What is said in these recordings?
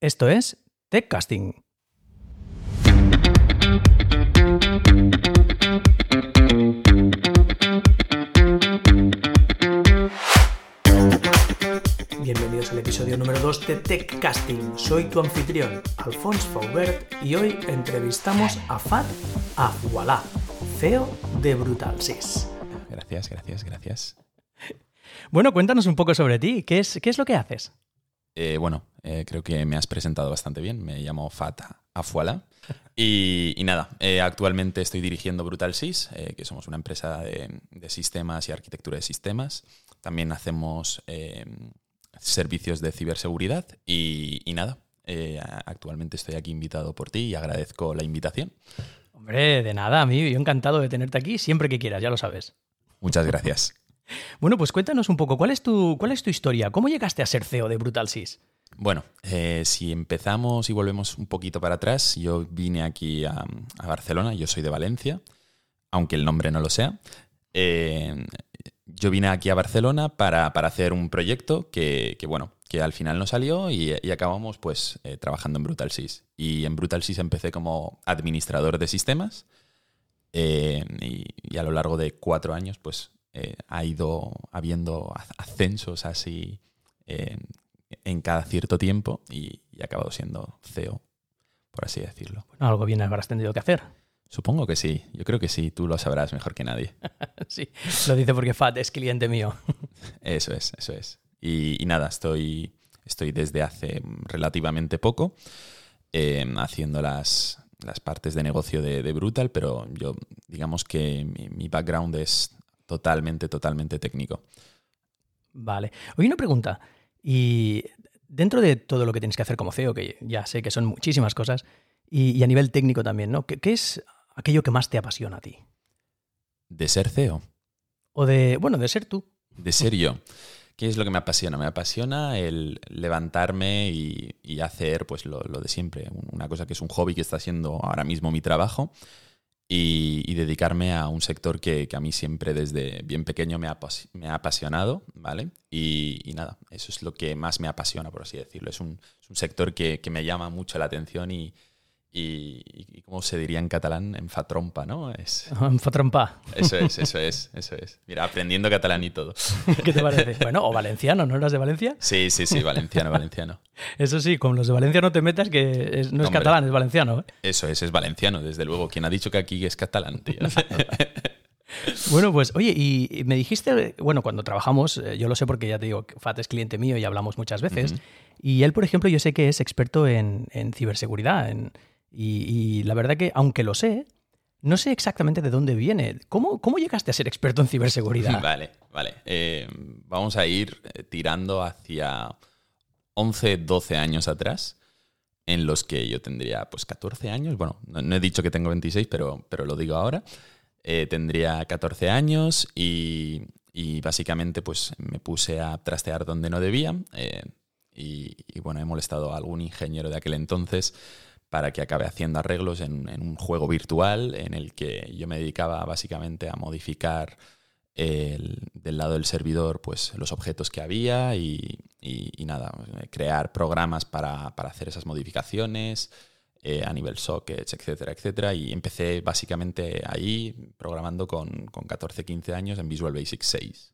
Esto es TechCasting. Bienvenidos al episodio número 2 de TechCasting. Soy tu anfitrión, Alphonse Faubert, y hoy entrevistamos a Fat Afualá, CEO de Brutalsys. Gracias, gracias, gracias. Bueno, cuéntanos un poco sobre ti. ¿Qué es, qué es lo que haces? Eh, bueno, eh, creo que me has presentado bastante bien. Me llamo Fat Afuala. Y, y nada, eh, actualmente estoy dirigiendo Brutal Sys, eh, que somos una empresa de, de sistemas y arquitectura de sistemas. También hacemos servicios de ciberseguridad. Y, y nada, actualmente estoy aquí invitado por ti y agradezco la invitación. Hombre, de nada, a mí, yo encantado de tenerte aquí siempre que quieras, ya lo sabes. Muchas gracias. Bueno, pues cuéntanos un poco, ¿cuál es tu, cuál es tu historia? ¿Cómo llegaste a ser CEO de Brutalsys? Bueno, eh, si empezamos y volvemos un poquito para atrás, yo vine aquí a, Barcelona, yo soy de Valencia, aunque el nombre no lo sea. Eh, yo vine aquí a Barcelona para, para hacer un proyecto que, bueno, que al final no salió y, acabamos pues eh, trabajando en BrutalSys. Y en BrutalSys empecé como administrador de sistemas y, a lo largo de cuatro años pues eh, ha ido habiendo ascensos así eh, en cada cierto tiempo y, y, ha acabado siendo CEO, por así decirlo. Bueno, algo bien habrás tenido que hacer. Supongo que sí, yo creo que sí, tú lo sabrás mejor que nadie. sí, lo dice porque Fat es cliente mío. eso es, eso es. Y, y, nada, estoy, estoy desde hace relativamente poco eh, haciendo las, las partes de negocio de, de, Brutal, pero yo digamos que mi, mi background es totalmente, totalmente técnico. Vale. Oye, una pregunta. Y dentro de todo lo que tienes que hacer como CEO, que ya sé que son muchísimas cosas, y, y a nivel técnico también, ¿no? ¿Qué, ¿Qué, es aquello que más te apasiona a ti? ¿De ser CEO? O de, bueno, de ser tú. De ser yo. ¿Qué es lo que me apasiona? Me apasiona el levantarme y, y hacer pues lo, lo, de siempre. Una cosa que es un hobby que está siendo ahora mismo mi trabajo y, dedicarme a un sector que, que, a mí siempre desde bien pequeño me ha, me ha apasionado, ¿vale? Y, y, nada, eso es lo que más me apasiona, por así decirlo. Es un, es un sector que, que, me llama mucho la atención y, y, y, ¿cómo se diría en catalán? En fatrompa, ¿no? Es, en fatrompa. Eso es, eso es, eso es. Mira, aprendiendo catalán y todo. ¿Qué te parece? Bueno, o valenciano, ¿no eras de Valencia? Sí, sí, sí, valenciano, valenciano. Eso sí, con los de Valencia no te metas que es, no es catalán, es valenciano. ¿eh? Eso es, es valenciano, desde luego. ¿Quién ha dicho que aquí es catalán, tío? Bueno, pues oye, y me dijiste, bueno, cuando trabajamos, eh, yo lo sé porque ya te digo, Fat es cliente mío y hablamos muchas veces, uh -huh. y él, por ejemplo, yo sé que es experto en, en ciberseguridad, en, y, la verdad que, aunque lo sé, no sé exactamente de dónde viene. ¿Cómo, cómo llegaste a ser experto en ciberseguridad? Vale, vale. Eh, vamos a ir eh, tirando hacia 11, 12 años atrás, en los que yo tendría pues 14 años. Bueno, no, he dicho que tengo 26, pero, pero lo digo ahora. Eh, tendría 14 años y, básicamente pues me puse a trastear donde no debía. Y, y bueno, he molestado a algún ingeniero de aquel entonces para que acabe haciendo arreglos en, en, un juego virtual en el que yo me dedicaba básicamente a modificar el, del lado del servidor pues los objetos que había y, y, y nada, crear programas para, para, hacer esas modificaciones eh, a nivel sockets, etcétera, etcétera. Y empecé básicamente ahí programando con, con 14, 15 años en Visual Basic 6.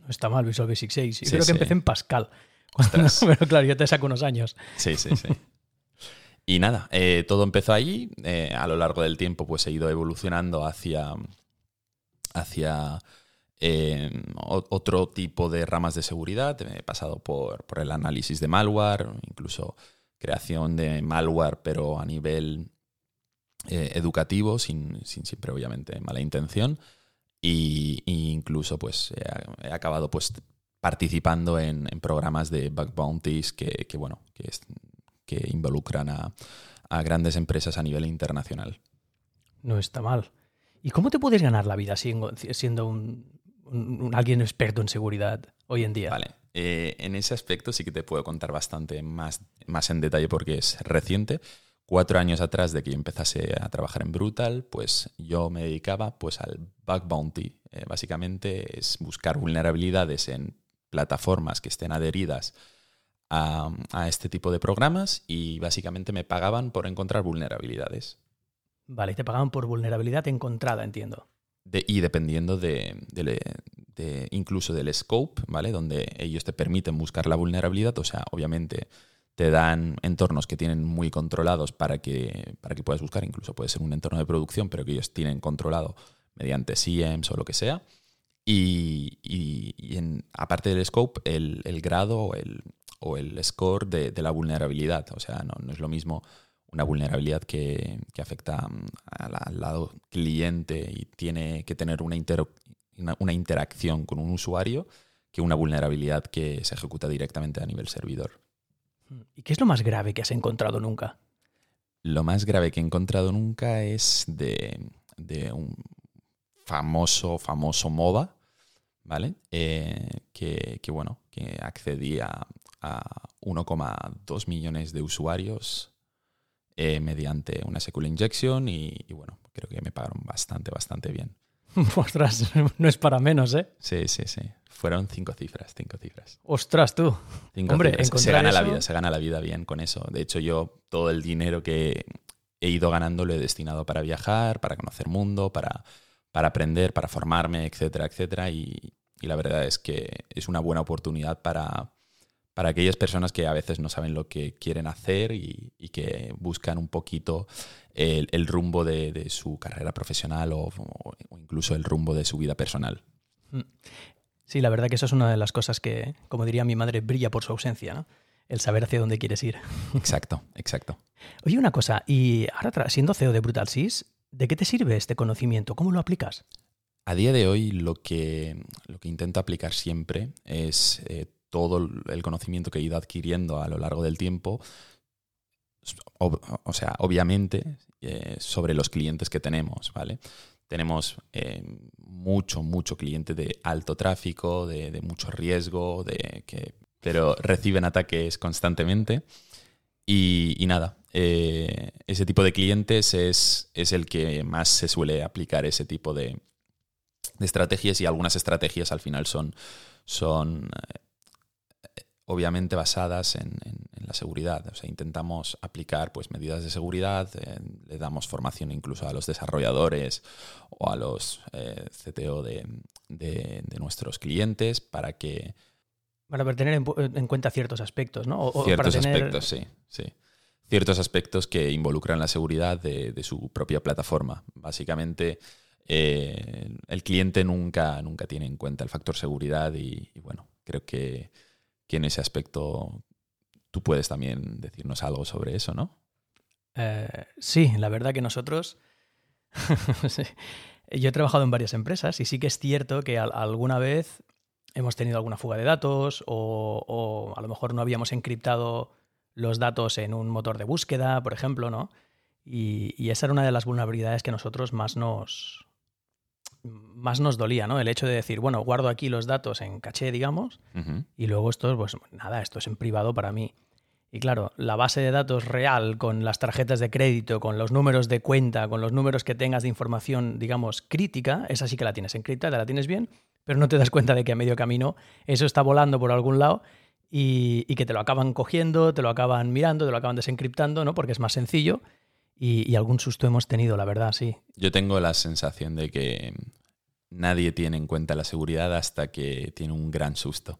No está mal Visual Basic 6. Yo sí, creo sí. que empecé en Pascal. Pero claro, yo te saco unos años. Sí, sí, sí. Y nada, eh, todo empezó allí. Eh, a lo largo del tiempo, pues he ido evolucionando hacia, hacia eh, otro tipo de ramas de seguridad. He pasado por, por, el análisis de malware, incluso creación de malware, pero a nivel educativo, sin, sin, siempre obviamente mala intención. Y, incluso pues he, acabado pues participando en, en programas de bug bounties que, que bueno, que es, que involucran a, a, grandes empresas a nivel internacional. No está mal. ¿Y cómo te puedes ganar la vida siendo, siendo un, un, un, alguien experto en seguridad hoy en día? Vale. Eh, en ese aspecto sí que te puedo contar bastante más, más en detalle porque es reciente. Cuatro años atrás de que yo empezase a trabajar en Brutal, pues yo me dedicaba pues, al bug bounty. Eh, básicamente es buscar vulnerabilidades en plataformas que estén adheridas a, a este tipo de programas y básicamente me pagaban por encontrar vulnerabilidades. Vale, y te pagaban por vulnerabilidad encontrada, entiendo. De- y dependiendo de, de- de- incluso del scope, ¿vale? Donde ellos te permiten buscar la vulnerabilidad, o sea, obviamente te dan entornos que tienen muy controlados para que, para que puedas buscar, incluso puede ser un entorno de producción, pero que ellos tienen controlado mediante SIEMs o lo que sea. Y, y- y en- aparte del scope, el, el grado el, o el score de, de la vulnerabilidad. O sea, no, no es lo mismo una vulnerabilidad que, que afecta mm, al, al lado cliente y tiene que tener una, intero- una, una interacción con un usuario que una vulnerabilidad que se ejecuta directamente a nivel servidor. ¿Y qué es lo más grave que has encontrado nunca? Lo más grave que he encontrado nunca es de, de un famoso, famoso MOBA, ¿vale? Eh, que, que, bueno, que accedía a 1,2 millones de usuarios eh, mediante una SQL injection y, y, bueno, creo que me pagaron bastante, bastante bien. Ostras, no es para menos, ¿eh? Sí, sí, sí. Fueron cinco cifras, cinco cifras. Ostras, tú. Cinco Hombre, cifras. Se gana la vida, se gana la vida bien con eso. De hecho, yo todo el dinero que he ido ganando lo he destinado para viajar, para conocer mundo, para, para aprender, para formarme, etcétera, etcétera. Y, y la verdad es que es una buena oportunidad para, para aquellas personas que a veces no saben lo que quieren hacer y, y que buscan un poquito el, el rumbo de, de su carrera profesional o, o incluso el rumbo de su vida personal. Sí, la verdad que eso es una de las cosas que, como diría mi madre, brilla por su ausencia, ¿no? El saber hacia dónde quieres ir. Exacto, exacto. Oye, una cosa, y ahora siendo CEO de Brutal Sys, ¿de qué te sirve este conocimiento? ¿Cómo lo aplicas? A día de hoy lo que, lo que intento aplicar siempre es eh, todo el conocimiento que he ido adquiriendo a lo largo del tiempo, o sea, obviamente eh, sobre los clientes que tenemos, ¿vale? Tenemos eh, mucho, mucho cliente de alto tráfico, de, mucho riesgo, de que, pero reciben ataques constantemente. Y, nada, eh, ese tipo de clientes es, es el que más se suele aplicar ese tipo de, de estrategias y algunas estrategias al final son, son obviamente basadas en, en- en la seguridad. O sea, intentamos aplicar pues, medidas de seguridad, eh, le damos formación incluso a los desarrolladores o a los eh, CTO de, de- de nuestros clientes para que Para tener en, cuenta ciertos aspectos, ¿no? O ciertos para tener- aspectos, sí, sí. Ciertos aspectos que involucran la seguridad de, de su propia plataforma. Básicamente, eh, el cliente nunca, nunca tiene en cuenta el factor seguridad y, y bueno, creo que, que en ese aspecto tú puedes también decirnos algo sobre eso, ¿no? Eh, sí, la verdad que nosotros. Yo he trabajado en varias empresas y sí que es cierto que al- alguna vez hemos tenido alguna fuga de datos o, a lo mejor no habíamos encriptado los datos en un motor de búsqueda, por ejemplo, ¿no? Y, y esa era una de las vulnerabilidades que nosotros más nos, más nos dolía, ¿no? El hecho de decir, bueno, guardo aquí los datos en caché, digamos, y luego esto, pues nada, esto es en privado para mí. Y claro, la base de datos real con las tarjetas de crédito, con los números de cuenta, con los números que tengas de información, digamos, crítica, esa sí que la tienes encriptada, la tienes bien, pero no te das cuenta de que a medio camino eso está volando por algún lado y, y que te lo acaban cogiendo, te lo acaban mirando, te lo acaban desencriptando, ¿no? Porque es más sencillo y, y algún susto hemos tenido, la verdad, sí. Yo tengo la sensación de que nadie tiene en cuenta la seguridad hasta que tiene un gran susto.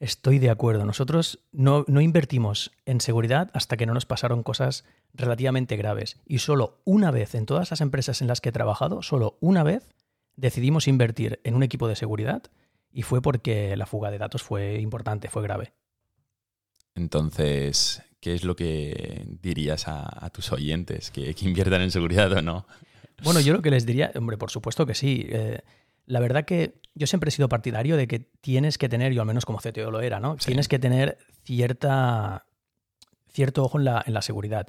Estoy de acuerdo. Nosotros no, no invertimos en seguridad hasta que no nos pasaron cosas relativamente graves. Y solo una vez, en todas las empresas en las que he trabajado, solo una vez decidimos invertir en un equipo de seguridad y fue porque la fuga de datos fue importante, fue grave. Entonces, ¿qué es lo que dirías a, a tus oyentes? ¿Que, que inviertan en seguridad o no? Bueno, yo lo que les diría, hombre, por supuesto que sí. Eh, la verdad que yo siempre he sido partidario de que tienes que tener, yo al menos como CTO lo era, ¿no? Sí. Tienes que tener cierta, cierto ojo en la, en la seguridad.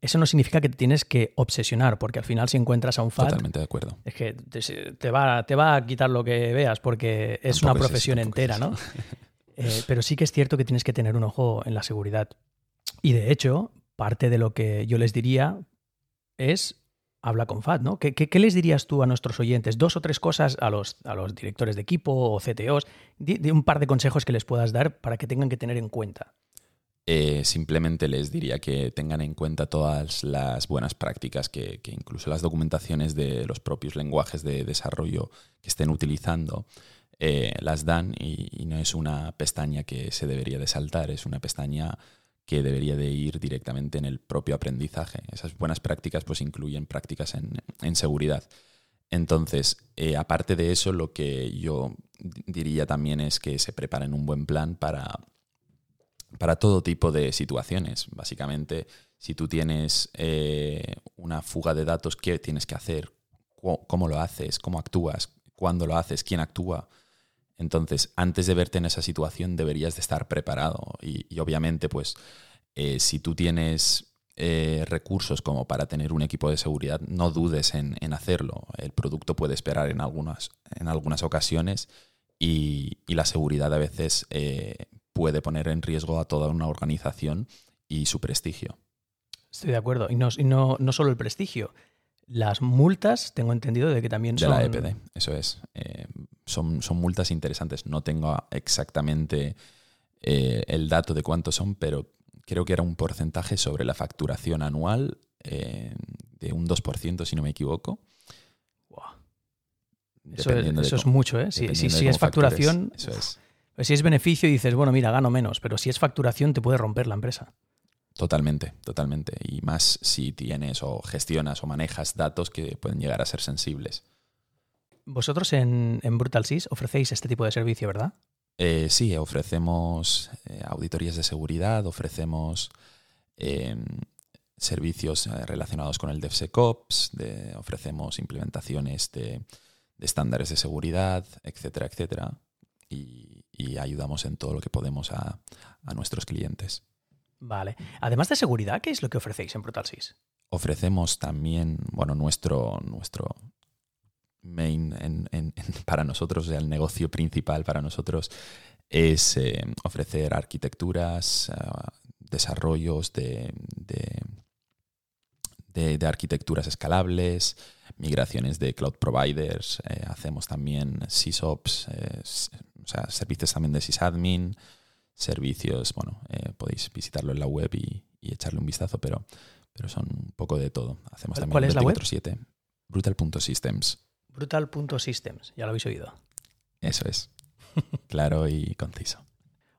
Eso no significa que te tienes que obsesionar, porque al final si encuentras a un FAT, Totalmente de acuerdo. es que te, te va, te va a quitar lo que veas, porque es Tampoco una es profesión es entera, ¿no? Eh, pero sí que es cierto que tienes que tener un ojo en la seguridad. Y de hecho, parte de lo que yo les diría es habla con FAT, ¿no? ¿Qué, les dirías tú a nuestros oyentes? Dos o tres cosas a los, a los directores de equipo o CTOs, de, un par de consejos que les puedas dar para que tengan que tener en cuenta. eh, simplemente les diría que tengan en cuenta todas las buenas prácticas que, incluso las documentaciones de los propios lenguajes de desarrollo que estén utilizando eh, las dan y, no es una pestaña que se debería de saltar, es una pestaña que debería de ir directamente en el propio aprendizaje. Esas buenas prácticas pues incluyen prácticas en, seguridad. Entonces, eh, aparte de eso, lo que yo diría también es que se preparen un buen plan para para todo tipo de situaciones. Básicamente, si tú tienes eh, una fuga de datos, ¿qué tienes que hacer? ¿Cómo lo haces? ¿Cómo actúas? ¿Cuándo lo haces? ¿Quién actúa? Entonces, antes de verte en esa situación, deberías de estar preparado. Y, obviamente, pues, eh, si tú tienes eh, recursos como para tener un equipo de seguridad, no dudes en, hacerlo. El producto puede esperar en algunas, en algunas ocasiones y, la seguridad a veces puede poner en riesgo a toda una organización y su prestigio. Estoy de acuerdo. Y no, no, no solo el prestigio. Las multas, tengo entendido de que también son... De la EPD, eso es. Eh, son, son, multas interesantes. No tengo exactamente eh, el dato de cuántos son, pero creo que era un porcentaje sobre la facturación anual eh, de un 2%, si no me equivoco. Eso, es, mucho, ¿eh? Si, si, es facturación... eso es. Pues si es beneficio dices, bueno, mira, gano menos, pero si es facturación te puede romper la empresa. Totalmente, totalmente. Y más si tienes o gestionas o manejas datos que pueden llegar a ser sensibles. Vosotros en, en Brutal ofrecéis este tipo de servicio, ¿verdad? Eh, sí, ofrecemos eh, auditorías de seguridad, ofrecemos em, servicios eh, relacionados con el DevSecOps, ofrecemos implementaciones de, de estándares de seguridad, etcétera, etcétera. Y, y ayudamos en todo lo que podemos a, nuestros clientes. Vale. Además de seguridad, ¿qué es lo que ofrecéis en ProtalSys? Ofrecemos también, bueno, nuestro, nuestro main para nosotros, el negocio principal para nosotros es eh, ofrecer arquitecturas, eh, desarrollos de, de, arquitecturas escalables, migraciones de cloud providers, eh, hacemos también SysOps, o sea, servicios también de sysadmin, servicios, bueno, eh, podéis visitarlo en la web y, echarle un vistazo, pero, pero son un poco de todo. Hacemos también ¿Cuál es la web? Brutal.systems. Brutal.systems, ya lo habéis oído. Eso es. claro y conciso.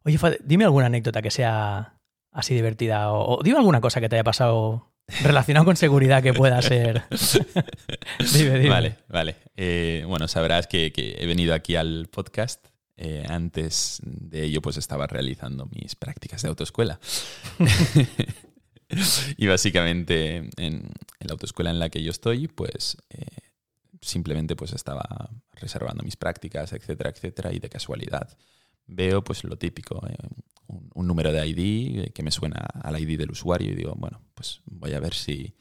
Oye, dime alguna anécdota que sea así divertida o, dime alguna cosa que te haya pasado relacionado con seguridad que pueda ser. dime, dime. Vale, vale. Eh, bueno, sabrás que, he venido aquí al podcast eh, antes de ello, pues estaba realizando mis prácticas de autoescuela. y básicamente en, la autoescuela en la que yo estoy, pues eh, simplemente pues estaba reservando mis prácticas, etcétera, etcétera, y de casualidad veo pues lo típico, eh, un, número de ID que me suena al ID del usuario y digo, bueno, pues voy a ver si,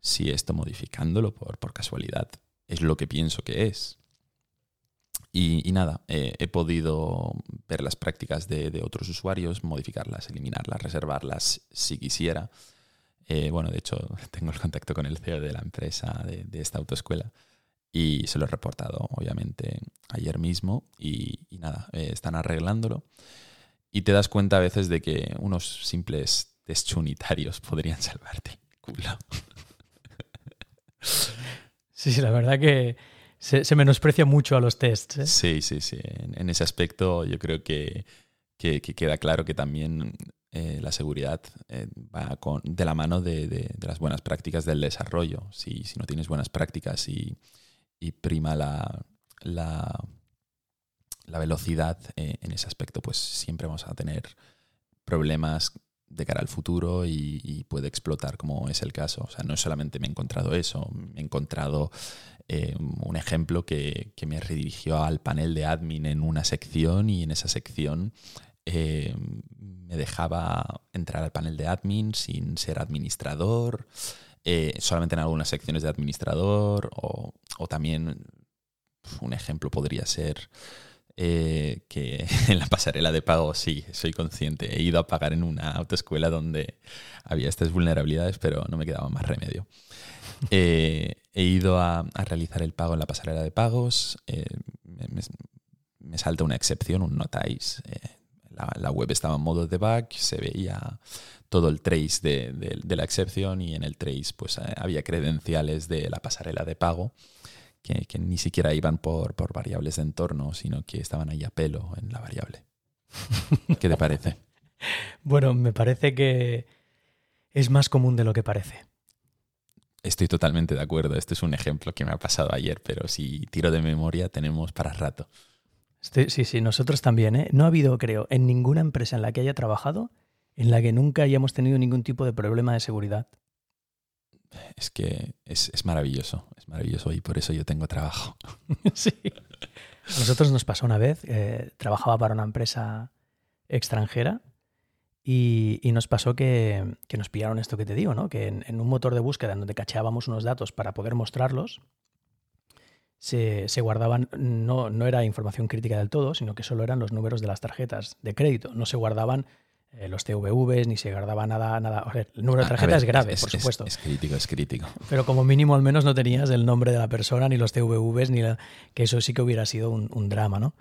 si esto modificándolo por, por casualidad es lo que pienso que es. Y, nada, eh, he podido ver las prácticas de, otros usuarios, modificarlas, eliminarlas, reservarlas si quisiera. Eh, bueno, de hecho, tengo el contacto con el CEO de la empresa de, esta autoescuela y se lo he reportado, obviamente, ayer mismo. Y, nada, eh, están arreglándolo. Y te das cuenta a veces de que unos simples test unitarios podrían salvarte culo. Sí, sí, la verdad que se, menosprecia mucho a los tests. ¿eh? Sí, sí, sí. En, ese aspecto yo creo que, queda claro que también eh, la seguridad eh, va con, de la mano de, las buenas prácticas del desarrollo. Si, si no tienes buenas prácticas y, prima la, la, velocidad en ese aspecto, pues siempre vamos a tener problemas de cara al futuro y, puede explotar como es el caso. O sea, no solamente me he encontrado eso, me he encontrado eh, un ejemplo que, me redirigió al panel de admin en una sección y en esa sección eh, me dejaba entrar al panel de admin sin ser administrador, eh, solamente en algunas secciones de administrador o, o también un ejemplo podría ser eh, que en la pasarela de pago sí, soy consciente. He ido a pagar en una autoescuela donde había estas vulnerabilidades, pero no me quedaba más remedio. Eh, he ido a, realizar el pago en la pasarela de pagos. Eh, me, salta una excepción, un notáis. la, web estaba en modo debug, se veía todo el trace de, la excepción y en el trace pues había credenciales de la pasarela de pago que, ni siquiera iban por, por variables de entorno, sino que estaban ahí a pelo en la variable. ¿Qué te parece? bueno, me parece que es más común de lo que parece. Estoy totalmente de acuerdo. Este es un ejemplo que me ha pasado ayer, pero si tiro de memoria tenemos para rato. sí, sí, nosotros también. ¿eh? No ha habido, creo, en ninguna empresa en la que haya trabajado en la que nunca hayamos tenido ningún tipo de problema de seguridad. Es que es, maravilloso, es maravilloso y por eso yo tengo trabajo. sí. A nosotros nos pasó una vez, eh, trabajaba para una empresa extranjera y, nos pasó que, nos pillaron esto que te digo, ¿no? que en, un motor de búsqueda en donde cacheábamos unos datos para poder mostrarlos, se, guardaban, no, no era información crítica del todo, sino que solo eran los números de las tarjetas de crédito, no se guardaban eh, los TVVs, ni se guardaba nada. nada. el número de tarjeta es grave, por supuesto. Es, crítico, es crítico. Pero como mínimo al menos no tenías el nombre de la persona, ni los TVVs, ni que eso sí que hubiera sido un, drama, ¿no?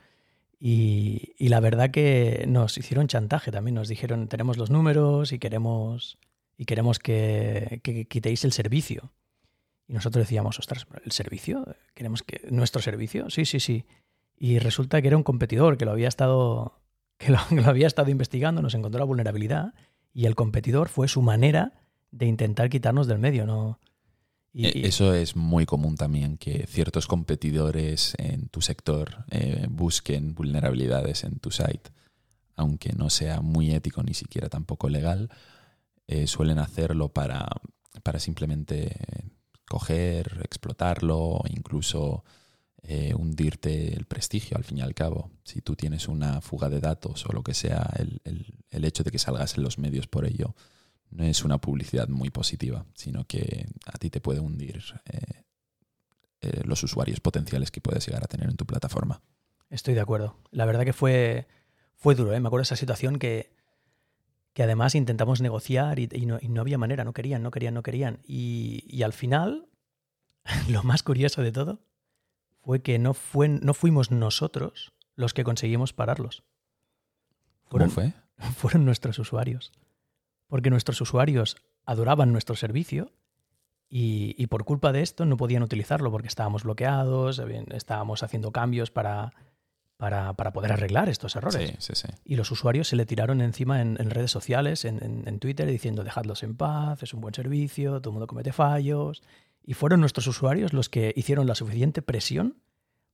Y, la verdad que nos hicieron chantaje también, nos dijeron, tenemos los números y queremos, y queremos que, quitéis el servicio. Y nosotros decíamos, ostras, ¿el servicio? ¿Queremos que nuestro servicio? Sí, sí, sí. Y resulta que era un competidor que lo había estado que lo, había estado investigando, nos encontró la vulnerabilidad y el competidor fue su manera de intentar quitarnos del medio, ¿no? Y, e, Eso es muy común también, que ciertos competidores en tu sector eh, busquen vulnerabilidades en tu site, aunque no sea muy ético ni siquiera tampoco legal, eh, suelen hacerlo para, para simplemente coger, explotarlo, incluso eh, hundirte el prestigio al fin y al cabo. Si tú tienes una fuga de datos o lo que sea, el, hecho de que salgas en los medios por ello no es una publicidad muy positiva, sino que a ti te puede hundir eh, eh, los usuarios potenciales que puedes llegar a tener en tu plataforma. Estoy de acuerdo. La verdad que fue, fue duro. Me acuerdo esa situación que, que además intentamos negociar y, no, había manera, no querían, no querían, no querían. Y, y al final, lo más curioso de todo fue que no, fue, no fuimos nosotros los que conseguimos pararlos. ¿Cómo fue? Fueron nuestros usuarios. Porque nuestros usuarios adoraban nuestro servicio y, por culpa de esto no podían utilizarlo porque estábamos bloqueados, estábamos haciendo cambios para, para, poder arreglar estos errores. Sí, sí, sí. Y los usuarios se le tiraron encima en, redes sociales, en, en, Twitter, diciendo dejadlos en paz, es un buen servicio, todo el mundo comete fallos. Y fueron nuestros usuarios los que hicieron la suficiente presión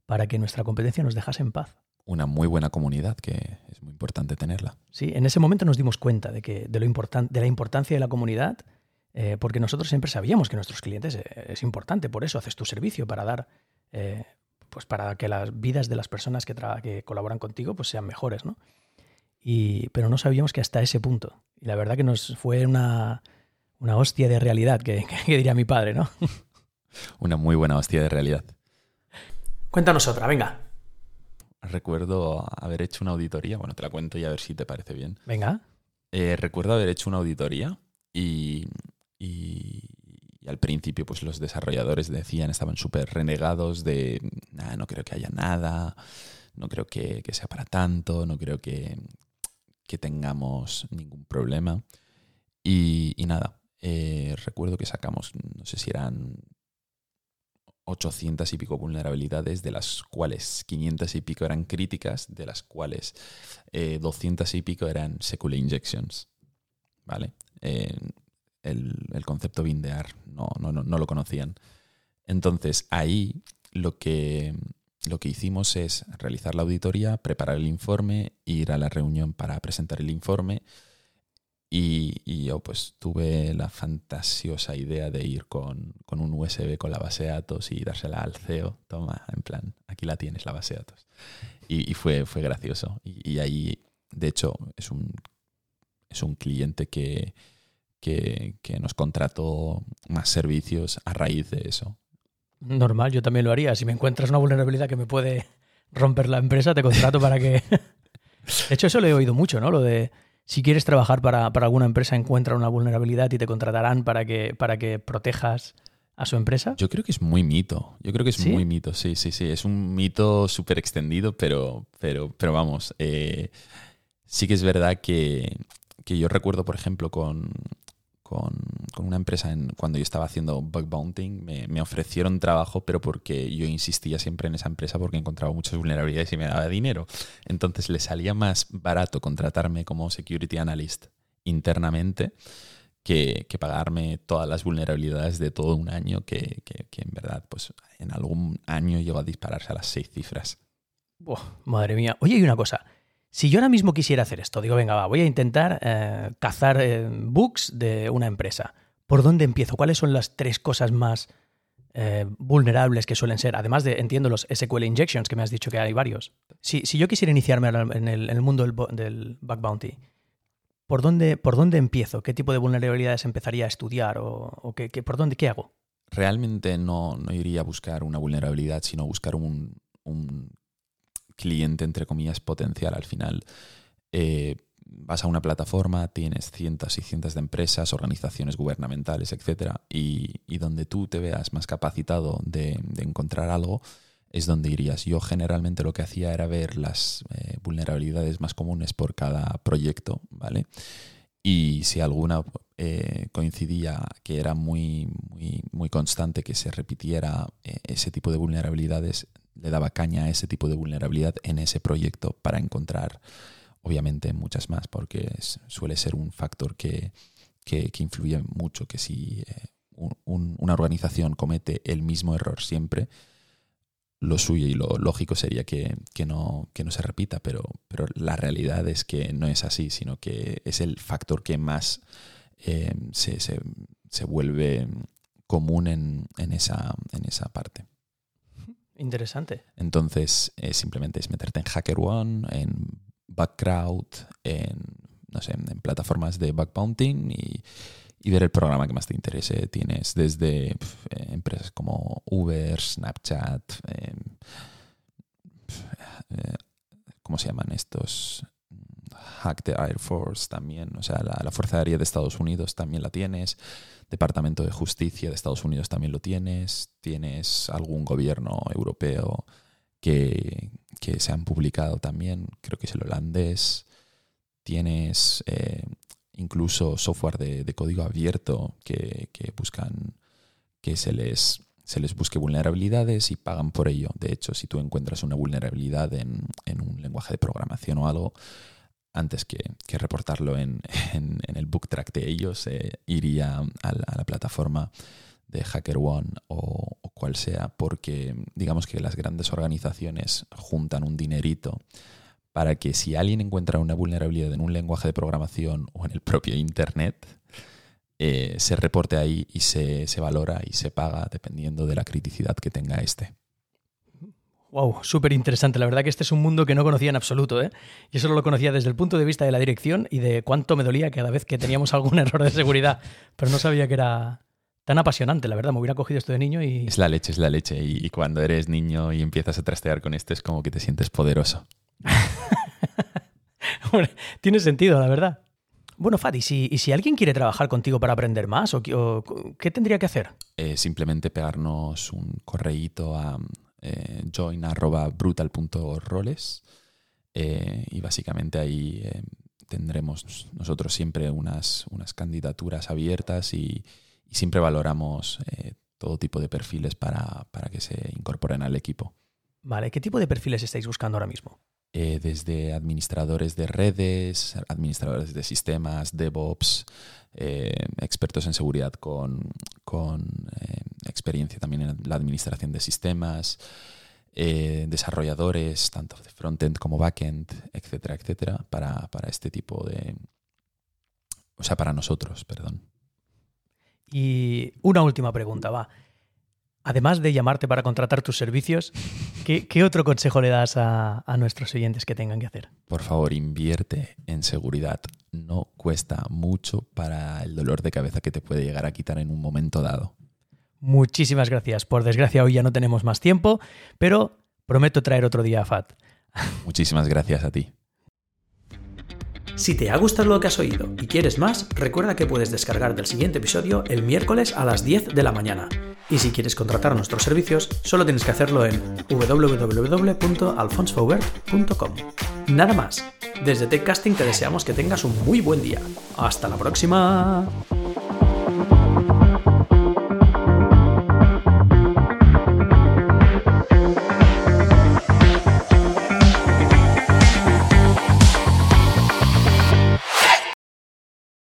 para que nuestra competencia nos dejase en paz. Una muy buena comunidad que es muy importante tenerla. Sí, en ese momento nos dimos cuenta de, que, de, lo de la importancia de la comunidad, eh, porque nosotros siempre sabíamos que nuestros clientes eh, es importante, por eso haces tu servicio, para dar, eh, pues para que las vidas de las personas que, que colaboran contigo pues sean mejores, ¿no? Y, pero no sabíamos que hasta ese punto. Y la verdad que nos fue una, una hostia de realidad, que, diría mi padre, ¿no? Una muy buena hostia de realidad. Cuéntanos otra, venga. Recuerdo haber hecho una auditoría, bueno, te la cuento y a ver si te parece bien. Venga. Eh, recuerdo haber hecho una auditoría y, al principio pues los desarrolladores decían, estaban súper renegados de, no creo que haya nada, no creo que, sea para tanto, no creo que, tengamos ningún problema. y nada, eh, recuerdo que sacamos, no sé si eran 800 y pico vulnerabilidades, de las cuales 500 y pico eran críticas, de las cuales 200 eh, y pico eran secular injections. ¿Vale? el, concepto bindear no, no, no, lo conocían. Entonces, ahí lo que, lo que hicimos es realizar la auditoría, preparar el informe, ir a la reunión para presentar el informe y, yo pues tuve la fantasiosa idea de ir con, un USB con la base de datos y dársela al CEO. Toma, en plan, aquí la tienes, la base de datos. Y, fue, fue gracioso. Y, ahí, de hecho, es un, es un cliente que, que, nos contrató más servicios a raíz de eso. Normal, yo también lo haría. Si me encuentras una vulnerabilidad que me puede romper la empresa, te contrato para que... De hecho, eso lo he oído mucho, ¿no? Lo de si quieres trabajar para, alguna empresa, encuentra una vulnerabilidad y te contratarán para que, para que protejas a su empresa? Yo creo que es muy mito. Yo creo que es muy mito, sí, sí, sí. Es un mito súper extendido, pero, pero, pero vamos. Eh, Sí que es verdad que, que yo recuerdo, por ejemplo, con, con, una empresa en, cuando yo estaba haciendo bug bounting, me, me, ofrecieron trabajo, pero porque yo insistía siempre en esa empresa porque encontraba muchas vulnerabilidades y me daba dinero. Entonces le salía más barato contratarme como security analyst internamente que, que pagarme todas las vulnerabilidades de todo un año que, que, en verdad pues en algún año llegó a dispararse a las seis cifras. Madre mía. Oye, y una cosa. Si yo ahora mismo quisiera hacer esto, digo, venga, va, voy a intentar eh, cazar eh, bugs de una empresa. ¿Por dónde empiezo? ¿Cuáles son las tres cosas más eh, vulnerables que suelen ser? Además de, entiendo, los SQL injections, que me has dicho que hay varios. Si, yo quisiera iniciarme en el, mundo del, bug bounty, ¿por dónde, ¿por dónde empiezo? ¿Qué tipo de vulnerabilidades empezaría a estudiar? ¿O, qué, por dónde, qué hago? Realmente no, no, iría a buscar una vulnerabilidad, sino buscar un cliente, entre comillas, potencial al final. Eh, vas a una plataforma, tienes cientos y cientos de empresas, organizaciones gubernamentales, etcétera, y, donde tú te veas más capacitado de, encontrar algo, es donde irías. Yo generalmente lo que hacía era ver las eh, vulnerabilidades más comunes por cada proyecto, ¿vale? Y si alguna eh, coincidía que era muy, muy, constante que se repitiera ese tipo de vulnerabilidades, le daba caña a ese tipo de vulnerabilidad en ese proyecto para encontrar, obviamente, muchas más, porque suele ser un factor que, que, influye mucho, que si eh, un, una organización comete el mismo error siempre, lo suyo y lo lógico sería que, que, no, que no se repita, pero, pero la realidad es que no es así, sino que es el factor que más eh, se, se, se, vuelve común en, en, esa, en esa parte. Interesante. Entonces, eh, simplemente es meterte en HackerOne, en Bugcrowd, en, no sé, en plataformas de bug bounting y, y, ver el programa que más te interese. Tienes desde eh, empresas como Uber, Snapchat, eh, eh, ¿cómo se llaman estos? Hack the Air Force también, o sea, la, la, Fuerza Aérea de Estados Unidos también la tienes, Departamento de Justicia de Estados Unidos también lo tienes, tienes algún gobierno europeo que, que se han publicado también, creo que es el holandés, tienes eh, incluso software de, de código abierto que, que, buscan que se les, se les busque vulnerabilidades y pagan por ello. De hecho, si tú encuentras una vulnerabilidad en, en un lenguaje de programación o algo, antes que, reportarlo en, el book track de ellos, eh, iría a la, a la, plataforma de HackerOne o, o cual sea, porque digamos que las grandes organizaciones juntan un dinerito para que si alguien encuentra una vulnerabilidad en un lenguaje de programación o en el propio Internet, eh, se reporte ahí y se, se valora y se paga dependiendo de la criticidad que tenga este. Wow, súper interesante. La verdad que este es un mundo que no conocía en absoluto. ¿eh? Yo solo lo conocía desde el punto de vista de la dirección y de cuánto me dolía cada vez que teníamos algún error de seguridad. Pero no sabía que era tan apasionante, la verdad. Me hubiera cogido esto de niño y... Es la leche, es la leche. Y, y cuando eres niño y empiezas a trastear con esto es como que te sientes poderoso. Tiene sentido, la verdad. Bueno, Fadi, si, ¿y si alguien quiere trabajar contigo para aprender más, o, o qué tendría que hacer? Eh, simplemente pegarnos un correíto a eh, join.brutal.roles eh, y básicamente ahí eh, tendremos nosotros siempre unas, unas candidaturas abiertas y, y siempre valoramos eh, todo tipo de perfiles para, para, que se incorporen al equipo. Vale, ¿qué tipo de perfiles estáis buscando ahora mismo? Desde administradores de redes, administradores de sistemas, DevOps, eh, expertos en seguridad con, con eh, experiencia también en la administración de sistemas, eh, desarrolladores tanto de frontend como backend, etcétera, etcétera, para, para este tipo de... O sea, para nosotros, perdón. Y una última pregunta, va. Además de llamarte para contratar tus servicios, ¿qué, qué otro consejo le das a, a, nuestros oyentes que tengan que hacer? Por favor, invierte en seguridad. No cuesta mucho para el dolor de cabeza que te puede llegar a quitar en un momento dado. Muchísimas gracias. Por desgracia, hoy ya no tenemos más tiempo, pero prometo traer otro día a FAT. Muchísimas gracias a ti. Si te ha gustado lo que has oído y quieres más, recuerda que puedes descargar del siguiente episodio el miércoles a las 10 de la mañana Y si quieres contratar nuestros servicios, solo tienes que hacerlo en www.alfonsfaubert.com. Nada más. Desde TechCasting te deseamos que tengas un muy buen día. Hasta la próxima.